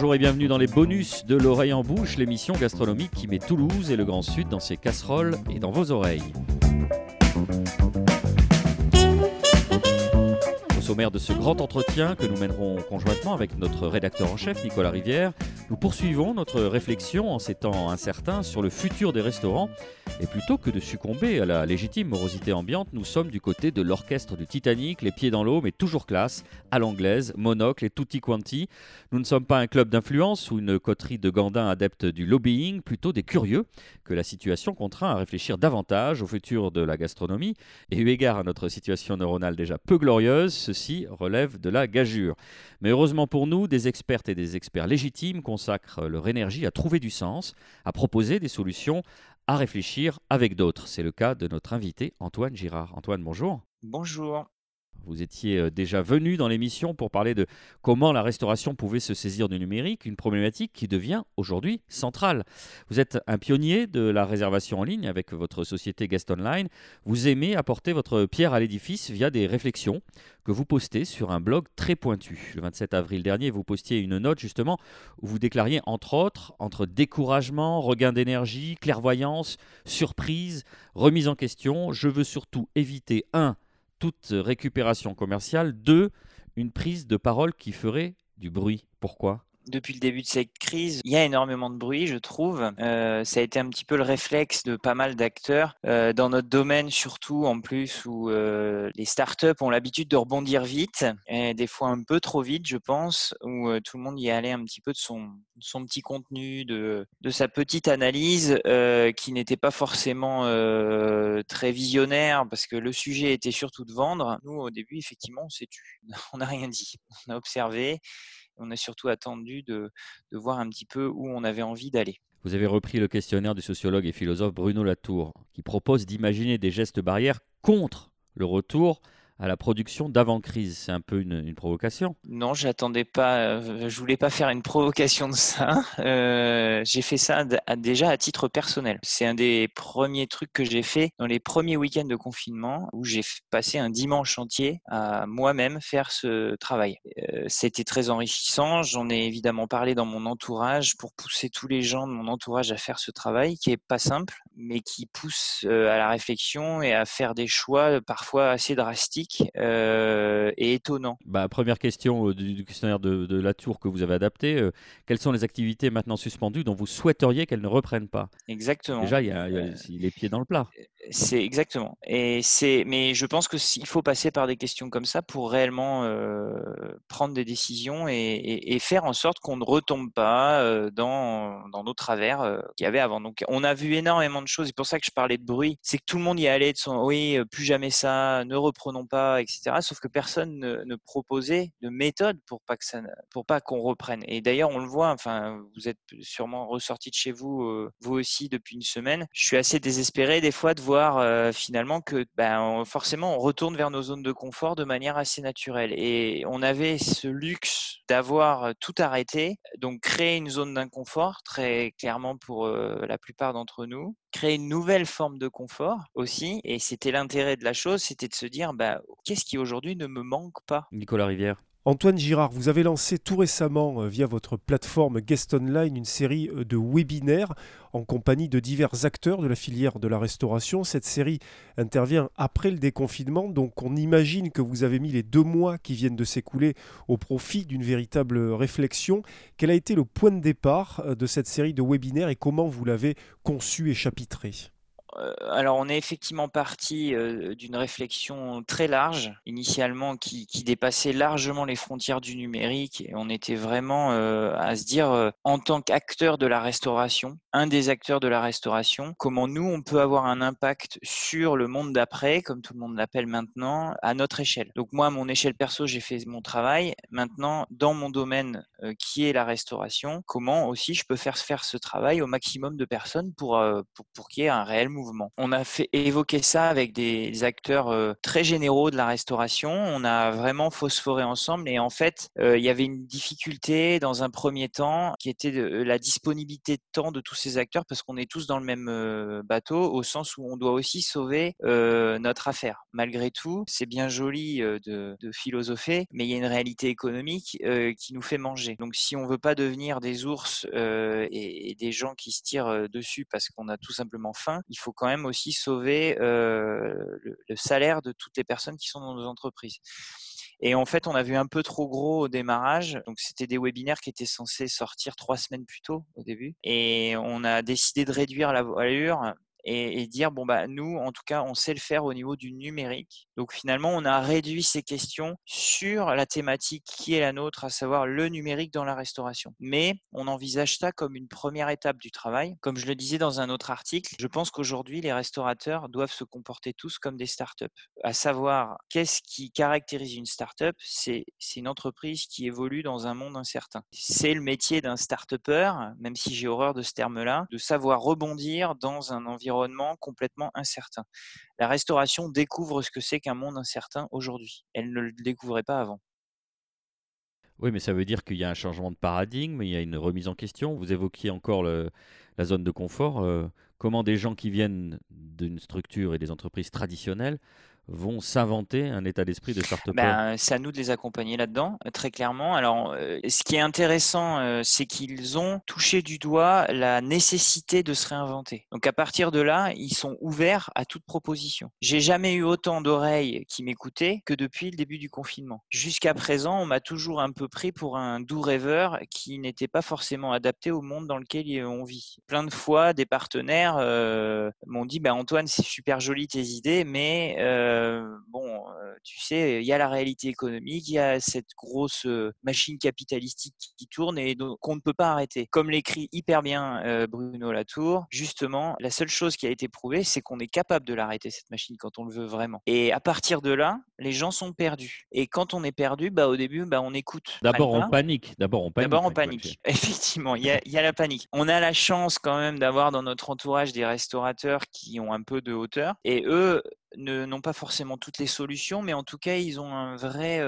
Bonjour et bienvenue dans les bonus de l'oreille en bouche, l'émission gastronomique qui met Toulouse et le Grand Sud dans ses casseroles et dans vos oreilles. Au sommaire de ce grand entretien que nous mènerons conjointement avec notre rédacteur en chef Nicolas Rivière, nous poursuivons notre réflexion en ces temps incertains sur le futur des restaurants. Et plutôt que de succomber à la légitime morosité ambiante, nous sommes du côté de l'orchestre du Titanic, les pieds dans l'eau, mais toujours classe, à l'anglaise, monocle et tutti quanti. Nous ne sommes pas un club d'influence ou une coterie de gandins adeptes du lobbying, plutôt des curieux que la situation contraint à réfléchir davantage au futur de la gastronomie. Et eu égard à notre situation neuronale déjà peu glorieuse, ceci relève de la gageure. Mais heureusement pour nous, des expertes et des experts légitimes consacrent leur énergie à trouver du sens, à proposer des solutions, à réfléchir avec d'autres. C'est le cas de notre invité Antoine Girard. Antoine, bonjour. Bonjour. Vous étiez euh, déjà venu dans l'émission pour parler de comment la restauration pouvait se saisir du numérique, une problématique qui devient aujourd'hui centrale. Vous êtes un pionnier de la réservation en ligne avec votre société Guest Online. Vous aimez apporter votre pierre à l'édifice via des réflexions que vous postez sur un blog très pointu. Le 27 avril dernier, vous postiez une note justement où vous déclariez entre autres entre découragement, regain d'énergie, clairvoyance, surprise, remise en question, je veux surtout éviter un toute récupération commerciale. Deux, une prise de parole qui ferait du bruit. Pourquoi? Depuis le début de cette crise, il y a énormément de bruit, je trouve. Euh, ça a été un petit peu le réflexe de pas mal d'acteurs euh, dans notre domaine, surtout en plus où euh, les startups ont l'habitude de rebondir vite, des fois un peu trop vite, je pense, où tout le monde y allait un petit peu de son, petit contenu, de, de sa petite analyse, qui n'était pas forcément très visionnaire, parce que le sujet était surtout de vendre. Nous, au début, effectivement, on s'est tu. On n'a rien dit. On a observé on a surtout attendu de, voir un petit peu où on avait envie d'aller. Vous avez repris le questionnaire du sociologue et philosophe Bruno Latour, qui propose d'imaginer des gestes barrières contre le retour à la production d'avant-crise. C'est un peu une, provocation. Non, j'attendais pas. Euh, je voulais pas faire une provocation de ça. Euh, j'ai fait ça déjà à titre personnel. C'est un des premiers trucs que j'ai fait dans les premiers week-ends de confinement où j'ai passé un dimanche entier à moi-même faire ce travail. Euh, c'était très enrichissant. J'en ai évidemment parlé dans mon entourage pour pousser tous les gens de mon entourage à faire ce travail qui est pas simple, mais qui pousse à la réflexion et à faire des choix parfois assez drastiques euh, et étonnant. Bah, première question euh, du, questionnaire de, la tour que vous avez adapté. Euh, quelles sont les activités maintenant suspendues dont vous souhaiteriez qu'elles ne reprennent pas? Exactement. Déjà, il y, a, les pieds dans le plat. C'est exactement. Et c'est, mais je pense que s'il faut passer par des questions comme ça pour réellement prendre des décisions et, faire en sorte qu'on ne retombe pas dans, dans nos travers qu'il y avait avant. Donc, on a vu énormément de choses. C'est pour ça que je parlais de bruit. C'est que tout le monde y allait de son, oui, plus jamais ça, ne reprenons pas etc. Sauf que personne ne, proposait de méthode pour pas que ça, pour pas qu'on reprenne. Et d'ailleurs, on le voit. Enfin, vous êtes sûrement ressorti de chez vous, euh, vous aussi, depuis une semaine. Je suis assez désespéré des fois de voir euh, finalement que, ben, forcément, on retourne vers nos zones de confort de manière assez naturelle. Et on avait ce luxe d'avoir tout arrêté, donc créer une zone d'inconfort très clairement pour euh, la plupart d'entre nous créer une nouvelle forme de confort aussi. Et c'était l'intérêt de la chose, c'était de se dire, bah, qu'est-ce qui aujourd'hui ne me manque pas? Nicolas Rivière. Antoine Girard, vous avez lancé tout récemment euh, via votre plateforme Guest Online une série euh, de webinaires en compagnie de divers acteurs de la filière de la restauration. Cette série intervient après le déconfinement, donc on imagine que vous avez mis les deux mois qui viennent de s'écouler au profit d'une véritable réflexion. Quel a été le point de départ euh, de cette série de webinaires et comment vous l'avez conçu et chapitré euh, alors, on est effectivement parti euh, d'une réflexion très large, initialement, qui, dépassait largement les frontières du numérique. Et on était vraiment euh, à se dire, en tant qu'acteur de la restauration, un des acteurs de la restauration, comment nous, on peut avoir un impact sur le monde d'après, comme tout le monde l'appelle maintenant, à notre échelle. Donc moi, à mon échelle perso, j'ai fait mon travail. Maintenant, dans mon domaine qui est la restauration, comment aussi je peux faire faire ce travail au maximum de personnes pour, pour, pour qu'il y ait un réel mouvement on a fait évoquer ça avec des acteurs euh, très généraux de la restauration. On a vraiment phosphoré ensemble et en fait, euh, il y avait une difficulté dans un premier temps qui était la disponibilité de temps de tous ces acteurs parce qu'on est tous dans le même euh, bateau au sens où on doit aussi sauver notre affaire. Malgré tout, c'est bien joli de, philosopher, mais il y a une réalité économique qui nous fait manger. Donc si on veut pas devenir des ours et, des gens qui se tirent dessus parce qu'on a tout simplement faim, il faut quand même aussi sauver le, le salaire de toutes les personnes qui sont dans nos entreprises. Et en fait, on a vu un peu trop gros au démarrage. Donc, c'était des webinaires qui étaient censés sortir trois semaines plus tôt au début. Et on a décidé de réduire la voilure et, dire bon bah nous en tout cas on sait le faire au niveau du numérique. Donc finalement on a réduit ces questions sur la thématique qui est la nôtre, à savoir le numérique dans la restauration. Mais on envisage ça comme une première étape du travail. Comme je le disais dans un autre article, je pense qu'aujourd'hui les restaurateurs doivent se comporter tous comme des startups. À savoir qu'est-ce qui caractérise une startup? C'est une entreprise qui évolue dans un monde incertain. C'est le métier d'un start-upper, même si j'ai horreur de ce terme-là, de savoir rebondir dans un environnement complètement incertain. La restauration découvre ce que c'est qu'un monde incertain aujourd'hui. Elle ne le découvrait pas avant. Oui, mais ça veut dire qu'il y a un changement de paradigme, il y a une remise en question. Vous évoquiez encore la zone de confort. Euh, comment des gens qui viennent d'une structure et des entreprises traditionnelles vont s'inventer un état d'esprit de start ben, C'est à nous de les accompagner là-dedans, euh, très clairement. Alors, euh, ce qui est intéressant, euh, c'est qu'ils ont touché du doigt la nécessité de se réinventer. Donc, à partir de là, ils sont ouverts à toute proposition. J'ai jamais eu autant d'oreilles qui m'écoutaient que depuis le début du confinement. Jusqu'à présent, on m'a toujours un peu pris pour un doux rêveur qui n'était pas forcément adapté au monde dans lequel on vit. Plein de fois, des partenaires m'ont dit ben, Antoine, c'est super joli tes idées, mais bon, tu sais, il y a la réalité économique, il y a cette grosse machine capitalistique qui tourne et qu'on ne peut pas arrêter. Comme l'écrit hyper bien Bruno Latour, justement, la seule chose qui a été prouvée, c'est qu'on est capable de l'arrêter, cette machine, quand on le veut vraiment. Et à partir de là, les gens sont perdus. Et quand on est perdu, bah, au début, bah, on écoute. D'abord, on panique. D'abord, on panique. D'abord, on panique. Effectivement, il y, a, il y a la panique. On a la chance quand même d'avoir dans notre entourage des restaurateurs qui ont un peu de hauteur. Et eux, n'ont pas forcément toutes les solutions, mais en tout cas, ils ont un vrai,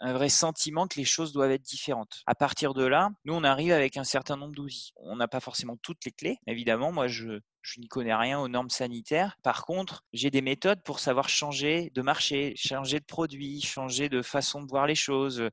un vrai sentiment que les choses doivent être différentes. À partir de là, nous, on arrive avec un certain nombre d'outils. On n'a pas forcément toutes les clés, évidemment. Moi, je, je n'y connais rien aux normes sanitaires. Par contre, j'ai des méthodes pour savoir changer de marché, changer de produit, changer de façon de voir les choses,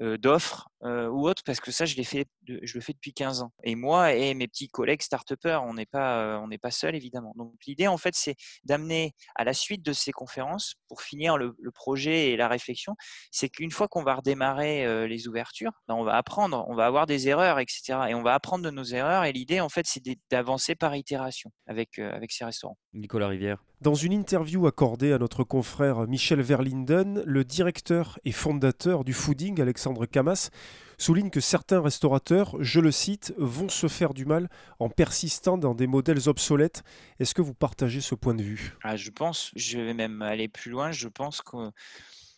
euh, d'offres euh, ou autre, parce que ça, je, le fais depuis 15 ans. Et moi et mes petits collègues start on n'est pas, euh, on n'est pas seuls, évidemment. Donc, l'idée, en fait, c'est d'amener à la suite de ces conférences, pour finir le, projet et la réflexion, c'est qu'une fois qu'on va redémarrer les ouvertures, ben, on va apprendre, on va avoir des erreurs, etc. Et on va apprendre de nos erreurs. Et l'idée, en fait, c'est d'avancer par itération avec, euh, avec ces restaurants. Nicolas Rivière. Dans une interview accordée à notre confrère Michel Verlinden, le directeur et fondateur du fooding, Alexandre Camas, souligne que certains restaurateurs, je le cite, vont se faire du mal en persistant dans des modèles obsolètes. Est-ce que vous partagez ce point de vue? Ah, Je pense, je vais même aller plus loin, je pense que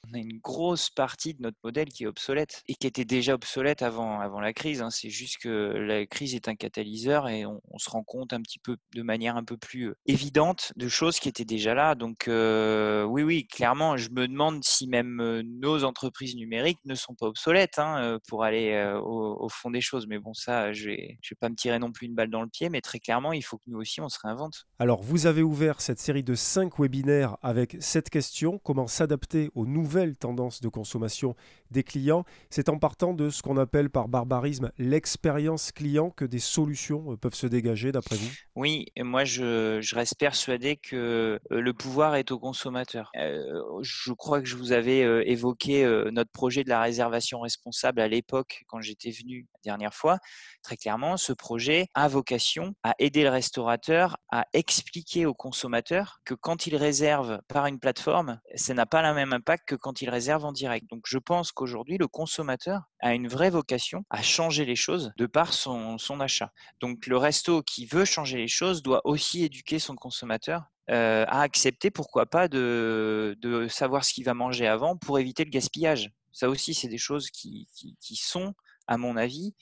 on a une grosse partie de notre modèle qui est obsolète et qui était déjà obsolète avant, avant la crise. Hein. C'est juste que la crise est un catalyseur et on, se rend compte un petit peu de manière un peu plus évidente de choses qui étaient déjà là. Donc oui, oui, clairement, je me demande si même nos entreprises numériques ne sont pas obsolètes hein, pour aller au, fond des choses. Mais bon, ça, je ne vais, vais pas me tirer non plus une balle dans le pied, mais très clairement, il faut que nous aussi, on se réinvente. Alors, vous avez ouvert cette série de cinq webinaires avec cette question, comment s'adapter aux nouveaux nouvelle tendance de consommation des clients. C'est en partant de ce qu'on appelle par barbarisme l'expérience client que des solutions euh, peuvent se dégager, d'après vous? Oui, moi je, reste persuadé que euh, le pouvoir est au consommateur. Euh, je crois que je vous avais évoqué notre projet de la réservation responsable à l'époque quand j'étais venu la dernière fois. Très clairement, ce projet a vocation à aider le restaurateur à expliquer au consommateur que quand il réserve par une plateforme, ça n'a pas le même impact que quand il réserve en direct. Donc je pense qu'aujourd'hui, le consommateur a une vraie vocation à changer les choses de par son, achat. Donc le resto qui veut changer les choses doit aussi éduquer son consommateur euh, à accepter, pourquoi pas, de, savoir ce qu'il va manger avant pour éviter le gaspillage. Ça aussi, c'est des choses qui, sont, à mon avis,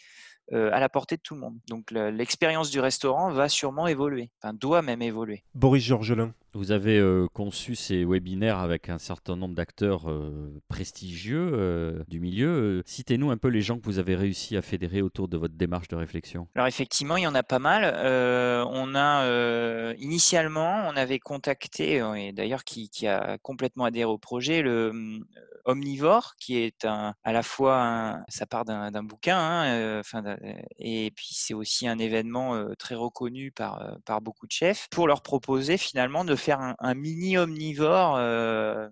euh, à la portée de tout le monde. Donc l'expérience du restaurant va sûrement évoluer, doit même évoluer. Boris Georgelin. Vous avez euh, conçu ces webinaires avec un certain nombre d'acteurs euh, prestigieux euh, du milieu. Citez-nous un peu les gens que vous avez réussi à fédérer autour de votre démarche de réflexion. Alors effectivement, il y en a pas mal. on a initialement, on avait contacté, et d'ailleurs qui, a complètement adhéré au projet, le Omnivore, qui est un, à la fois, ça part d'un bouquin, hein, et puis c'est aussi un événement très reconnu par, par beaucoup de chefs, pour leur proposer finalement de un, mini omnivore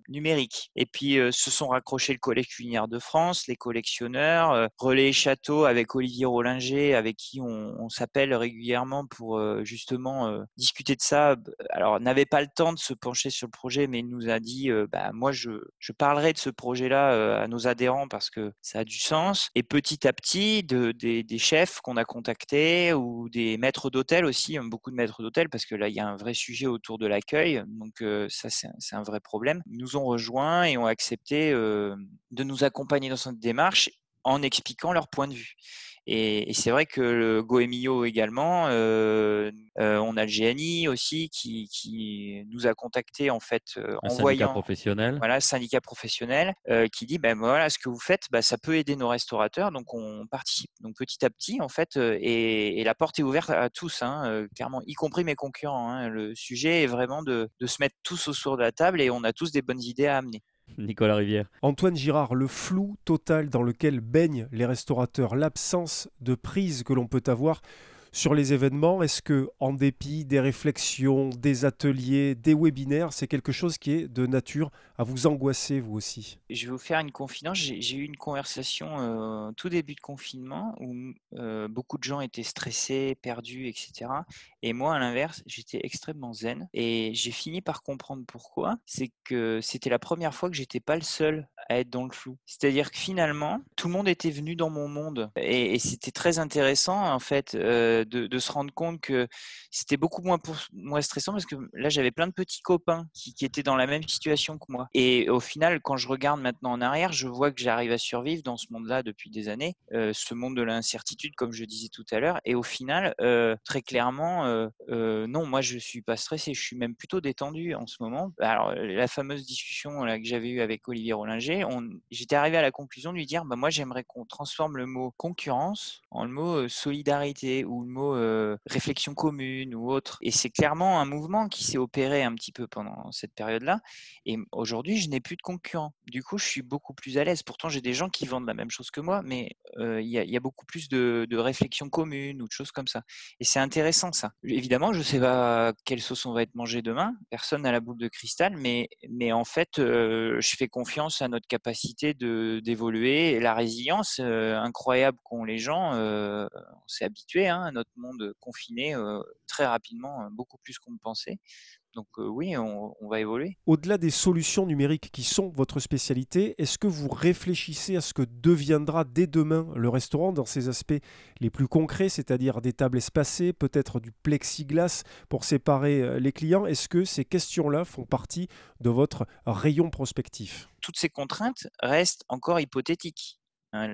numérique. Et puis se sont raccrochés le Collège culinaire de France, les collectionneurs, Relais Château avec Olivier Rollinger, avec qui on, s'appelle régulièrement pour justement discuter de ça. Alors, n'avait pas le temps de se pencher sur le projet, mais il nous a dit, bah, moi, je, parlerai de ce projet projet-là à nos adhérents parce que ça a du sens. Et petit à petit, de, des, chefs qu'on a contactés ou des maîtres d'hôtel aussi, beaucoup de maîtres d'hôtel parce que là, il y a un vrai sujet autour de l'accueil. Donc ça, c'est un vrai problème. Nous ont rejoints et ont accepté de nous accompagner dans cette démarche en expliquant leur point de vue. Et, c'est vrai que le Goemio également, euh, euh, on a le GNI aussi qui, qui nous a contacté en fait euh, en syndicat professionnel. Voilà, syndicat professionnel qui dit ben voilà ce que vous faites, bah, ça peut aider nos restaurateurs, donc on participe. Donc petit à petit en fait, et, la porte est ouverte à tous, hein, clairement, y compris mes concurrents. Hein. Le sujet est vraiment de, de se mettre tous autour de la table et on a tous des bonnes idées à amener. Nicolas Rivière. Antoine Girard, le flou total dans lequel baignent les restaurateurs, l'absence de prise que l'on peut avoir sur les événements, est-ce que, en dépit des réflexions, des ateliers, des webinaires, c'est quelque chose qui est de nature à vous angoisser, vous aussi? Je vais vous faire une confidence. J'ai eu une conversation euh, tout début de confinement où euh, beaucoup de gens étaient stressés, perdus, etc. Et moi, à l'inverse, j'étais extrêmement zen. Et j'ai fini par comprendre pourquoi. C'est que c'était la première fois que j'étais pas le seul à être dans le flou. C'est-à-dire que finalement, tout le monde était venu dans mon monde. Et, c'était très intéressant, en fait, euh, de, se rendre compte que c'était beaucoup moins, moins stressant parce que là, j'avais plein de petits copains qui, étaient dans la même situation que moi. Et au final, quand je regarde maintenant en arrière, je vois que j'arrive à survivre dans ce monde-là depuis des années, euh, ce monde de l'incertitude, comme je disais tout à l'heure. Et au final, euh, très clairement, non, moi, je suis pas stressé. Je suis même plutôt détendu en ce moment. Alors, la fameuse discussion que j'avais eue avec Olivier Rollinger, j'étais arrivé à la conclusion de lui dire bah, moi j'aimerais qu'on transforme le mot concurrence en le mot solidarité ou le mot réflexion commune ou autre. Et c'est clairement un mouvement qui s'est opéré un petit peu pendant cette période-là. Et aujourd'hui, je n'ai plus de concurrents. Du coup, je suis beaucoup plus à l'aise. Pourtant, j'ai des gens qui vendent la même chose que moi, mais il y, a beaucoup plus de, réflexion commune ou de choses comme ça. Et c'est intéressant ça. Évidemment, je ne sais pas quelle sauce on va être mangé demain. Personne n'a la boule de cristal, mais, en fait, je fais confiance à notre capacité d'évoluer la résilience euh, incroyable qu'ont les gens. Euh, on s'est habitué hein, à notre monde confiné euh, très rapidement, beaucoup plus qu'on ne pensait. Donc oui, on, va évoluer. Au-delà des solutions numériques qui sont votre spécialité, est-ce que vous réfléchissez à ce que deviendra dès demain le restaurant dans ses aspects les plus concrets, c'est-à-dire des tables espacées, peut-être du plexiglas pour séparer les clients? Est-ce que ces questions-là font partie de votre rayon prospectif? Toutes ces contraintes restent encore hypothétiques. Hein,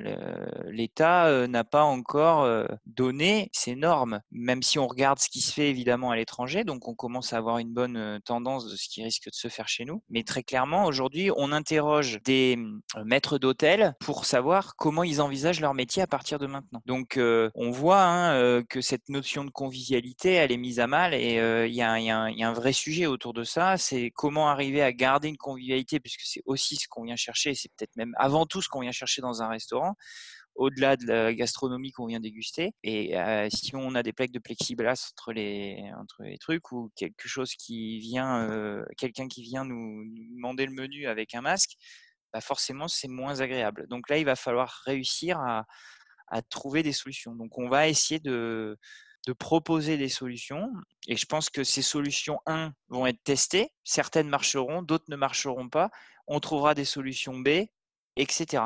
L'État euh, n'a pas encore euh, donné ces normes, même si on regarde ce qui se fait évidemment à l'étranger, donc on commence à avoir une bonne euh, tendance de ce qui risque de se faire chez nous. Mais très clairement, aujourd'hui, on interroge des maîtres d'hôtel pour savoir comment ils envisagent leur métier à partir de maintenant. Donc on voit hein, que cette notion de convivialité, elle est mise à mal et il y, a un vrai sujet autour de ça, c'est comment arriver à garder une convivialité, puisque c'est aussi ce qu'on vient chercher, c'est peut-être même avant tout ce qu'on vient chercher dans un restaurant au-delà de la gastronomie qu'on vient déguster. Et euh, si on a des plaques de plexiglas entre les, entre les trucs ou quelque chose qui vient, euh, quelqu'un qui vient nous, demander le menu avec un masque, bah forcément c'est moins agréable. Donc là, il va falloir réussir à, trouver des solutions. Donc on va essayer de, de proposer des solutions. Et je pense que ces solutions, un, vont être testées. Certaines marcheront, d'autres ne marcheront pas. On trouvera des solutions B, etc.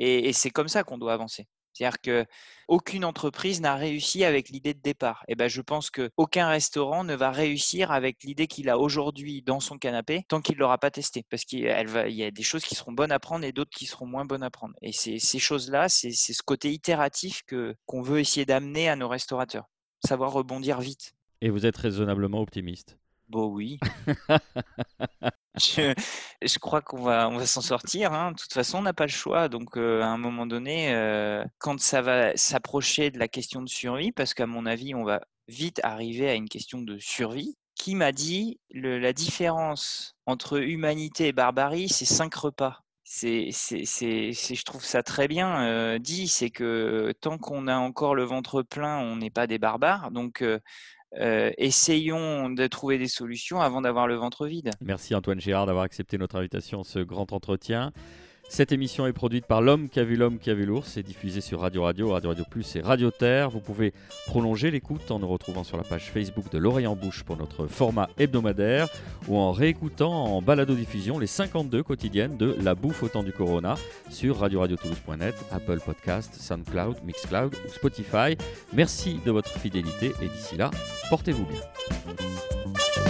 Et, c'est comme ça qu'on doit avancer. C'est-à-dire qu'aucune entreprise n'a réussi avec l'idée de départ. Et ben, je pense qu'aucun restaurant ne va réussir avec l'idée qu'il a aujourd'hui dans son canapé tant qu'il l'aura pas testé. Parce qu'il y a des choses qui seront bonnes à prendre et d'autres qui seront moins bonnes à prendre. Et ces choses-là, c'est ce côté itératif qu'on veut essayer d'amener à nos restaurateurs. Savoir rebondir vite. Et vous êtes raisonnablement optimiste Bon oui. je, je crois qu'on va, on va s'en sortir. hein. De toute façon, on n'a pas le choix. Donc, euh, à un moment donné, euh, quand ça va s'approcher de la question de survie, parce qu'à mon avis, on va vite arriver à une question de survie, qui m'a dit le- la différence entre humanité et barbarie, c'est cinq repas. C'est, c'est, c'est, c'est- je trouve ça très bien euh, dit. C'est que tant qu'on a encore le ventre plein, on n'est pas des barbares. Donc, euh, essayons de trouver des solutions avant d'avoir le ventre vide. Merci Antoine Gérard d'avoir accepté notre invitation ce grand entretien. Cette émission est produite par l'homme qui a vu l'homme qui a vu l'ours et diffusée sur Radio Radio, Radio Radio Plus et Radio Terre. Vous pouvez prolonger l'écoute en nous retrouvant sur la page Facebook de l'Oreille en Bouche pour notre format hebdomadaire ou en réécoutant en balado-diffusion les 52 quotidiennes de La Bouffe au temps du Corona sur radio-radio-toulouse.net, Apple Podcast, SoundCloud, Mixcloud ou Spotify. Merci de votre fidélité et d'ici là, portez-vous bien.